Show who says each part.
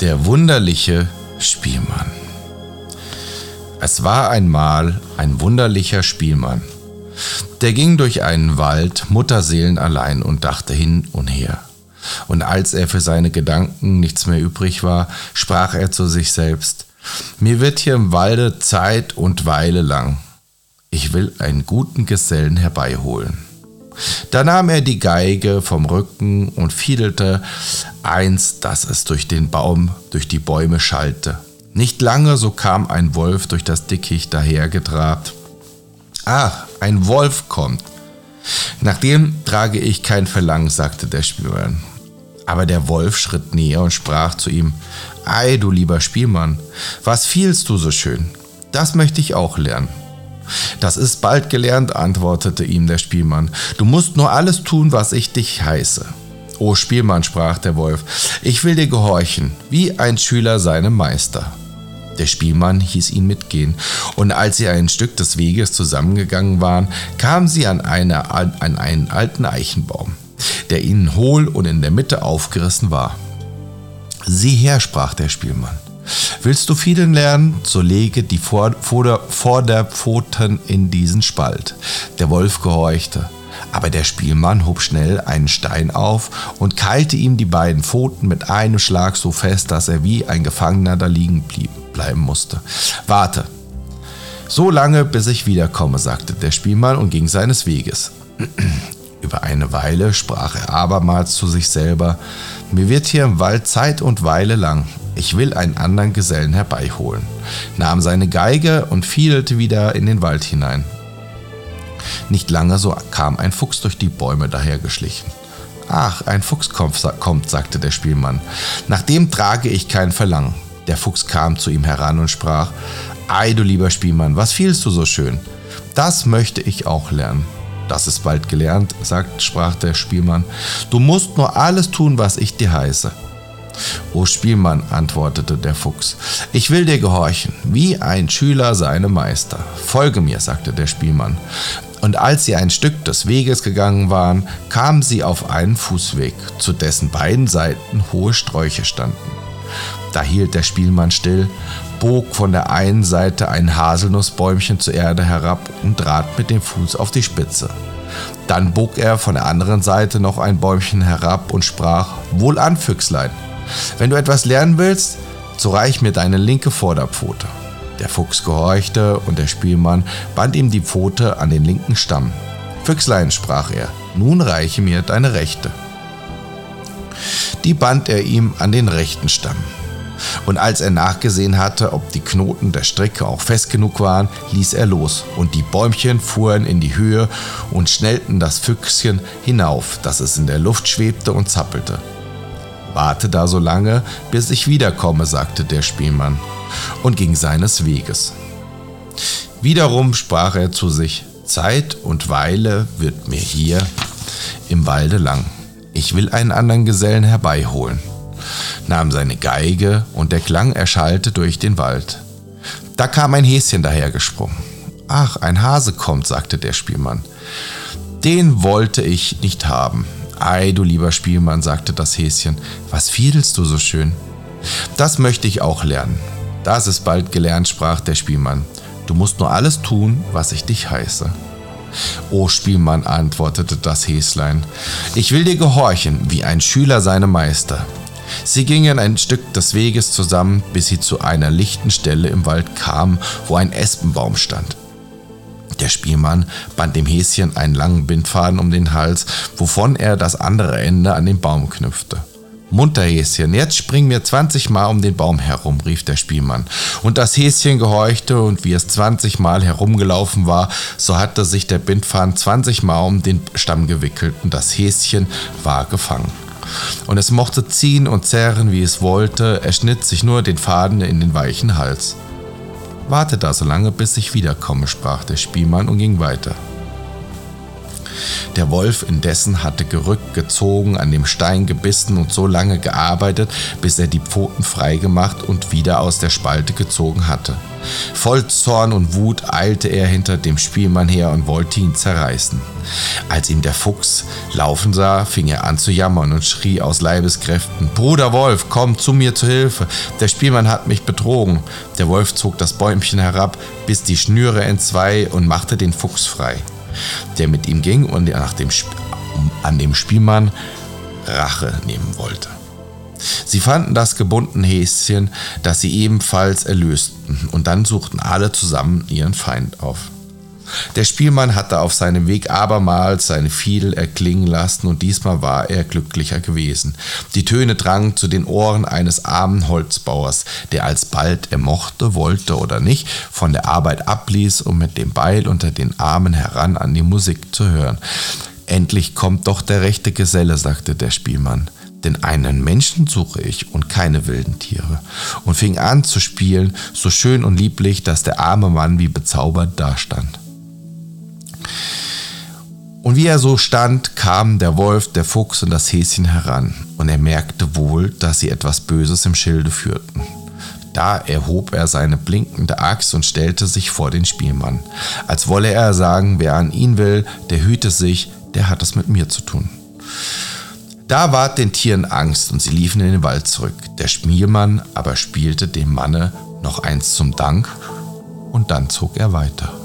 Speaker 1: Der wunderliche Spielmann. Es war einmal ein wunderlicher Spielmann. Der ging durch einen Wald, Mutterseelen allein und dachte hin und her. Und als er für seine Gedanken nichts mehr übrig war, sprach er zu sich selbst, mir wird hier im Walde Zeit und Weile lang. Ich will einen guten Gesellen herbeiholen. Da nahm er die Geige vom Rücken und fiedelte eins, dass es durch den Baum, durch die Bäume schallte. Nicht lange, so kam ein Wolf durch das Dickicht dahergetrabt. Ach, ein Wolf kommt. Nach dem trage ich kein Verlangen, sagte der Spielmann. Aber der Wolf schritt näher und sprach zu ihm, Ei, du lieber Spielmann, was fielst du so schön? Das möchte ich auch lernen. Das ist bald gelernt, antwortete ihm der Spielmann. Du musst nur alles tun, was ich dich heiße. O Spielmann, sprach der Wolf, ich will dir gehorchen, wie ein Schüler seinem Meister. Der Spielmann hieß ihn mitgehen, und als sie ein Stück des Weges zusammengegangen waren, kamen sie an, eine, an einen alten Eichenbaum, der ihnen hohl und in der Mitte aufgerissen war. Sieh her, sprach der Spielmann. Willst du vielen lernen, so lege die Vorderpfoten in diesen Spalt. Der Wolf gehorchte. Aber der Spielmann hob schnell einen Stein auf und keilte ihm die beiden Pfoten mit einem Schlag so fest, dass er wie ein Gefangener da liegen blieb, bleiben musste. Warte, so lange, bis ich wiederkomme, sagte der Spielmann und ging seines Weges. Über eine Weile sprach er abermals zu sich selber, mir wird hier im Wald Zeit und Weile lang, ich will einen anderen Gesellen herbeiholen, nahm seine Geige und fiedelte wieder in den Wald hinein. Nicht lange so kam ein Fuchs durch die Bäume dahergeschlichen. Ach, ein Fuchs kommt, sagte der Spielmann. Nach dem trage ich kein Verlangen. Der Fuchs kam zu ihm heran und sprach, Ei, du lieber Spielmann, was fielst du so schön? Das möchte ich auch lernen. Das ist bald gelernt, sagt, sprach der Spielmann. Du musst nur alles tun, was ich dir heiße. O Spielmann, antwortete der Fuchs, ich will dir gehorchen, wie ein Schüler seinem Meister. Folge mir, sagte der Spielmann. Und als sie ein Stück des Weges gegangen waren, kamen sie auf einen Fußweg, zu dessen beiden Seiten hohe Sträuche standen. Da hielt der Spielmann still, bog von der einen Seite ein Haselnussbäumchen zur Erde herab und trat mit dem Fuß auf die Spitze. Dann bog er von der anderen Seite noch ein Bäumchen herab und sprach: Wohlan, Füchslein, wenn du etwas lernen willst, so reich mir deine linke Vorderpfote. Der Fuchs gehorchte und der Spielmann band ihm die Pfote an den linken Stamm. Füchslein, sprach er, nun reiche mir deine rechte. Die band er ihm an den rechten Stamm. Und als er nachgesehen hatte, ob die Knoten der Strecke auch fest genug waren, ließ er los, und die Bäumchen fuhren in die Höhe und schnellten das Füchschen hinauf, dass es in der Luft schwebte und zappelte. Warte da so lange, bis ich wiederkomme, sagte der Spielmann, und ging seines Weges. Wiederum sprach er zu sich, Zeit und Weile wird mir hier im Walde lang. Ich will einen anderen Gesellen herbeiholen, nahm seine Geige, und der Klang erschallte durch den Wald. Da kam ein Häschen dahergesprungen. Ach, ein Hase kommt, sagte der Spielmann. Den wollte ich nicht haben. Ei, du lieber Spielmann, sagte das Häschen, was fiedelst du so schön? Das möchte ich auch lernen. Das ist bald gelernt, sprach der Spielmann. Du musst nur alles tun, was ich dich heiße. O Spielmann, antwortete das Häslein, ich will dir gehorchen, wie ein Schüler seinem Meister. Sie gingen ein Stück des Weges zusammen, bis sie zu einer lichten Stelle im Wald kamen, wo ein Espenbaum stand. Der Spielmann band dem Häschen einen langen Bindfaden um den Hals, wovon er das andere Ende an den Baum knüpfte. Munter Häschen, jetzt spring mir 20 Mal um den Baum herum, rief der Spielmann. Und das Häschen gehorchte, und wie es 20 Mal herumgelaufen war, so hatte sich der Bindfaden 20 Mal um den Stamm gewickelt, und das Häschen war gefangen. Und es mochte ziehen und zerren, wie es wollte, er schnitt sich nur den Faden in den weichen Hals. Warte da so lange, bis ich wiederkomme, sprach der Spielmann und ging weiter. Der Wolf indessen hatte gerückt, gezogen, an dem Stein gebissen und so lange gearbeitet, bis er die Pfoten freigemacht und wieder aus der Spalte gezogen hatte. Voll Zorn und Wut eilte er hinter dem Spielmann her und wollte ihn zerreißen. Als ihm der Fuchs laufen sah, fing er an zu jammern und schrie aus Leibeskräften, Bruder Wolf, komm zu mir zu Hilfe, der Spielmann hat mich betrogen. Der Wolf zog das Bäumchen herab, biss die Schnüre entzwei und machte den Fuchs frei der mit ihm ging und nach dem an dem Spielmann Rache nehmen wollte. Sie fanden das gebundene Häschen, das sie ebenfalls erlösten, und dann suchten alle zusammen ihren Feind auf. Der Spielmann hatte auf seinem Weg abermals seine Fiedel erklingen lassen und diesmal war er glücklicher gewesen. Die Töne drangen zu den Ohren eines armen Holzbauers, der alsbald er mochte, wollte oder nicht, von der Arbeit abließ, um mit dem Beil unter den Armen heran an die Musik zu hören. Endlich kommt doch der rechte Geselle, sagte der Spielmann denn einen Menschen suche ich und keine wilden Tiere, und fing an zu spielen, so schön und lieblich, dass der arme Mann wie bezaubert dastand. Und wie er so stand, kamen der Wolf, der Fuchs und das Häschen heran, und er merkte wohl, dass sie etwas Böses im Schilde führten. Da erhob er seine blinkende Axt und stellte sich vor den Spielmann, als wolle er sagen, wer an ihn will, der hüte sich, der hat es mit mir zu tun. Da ward den Tieren Angst und sie liefen in den Wald zurück. Der Spielmann aber spielte dem Manne noch eins zum Dank und dann zog er weiter.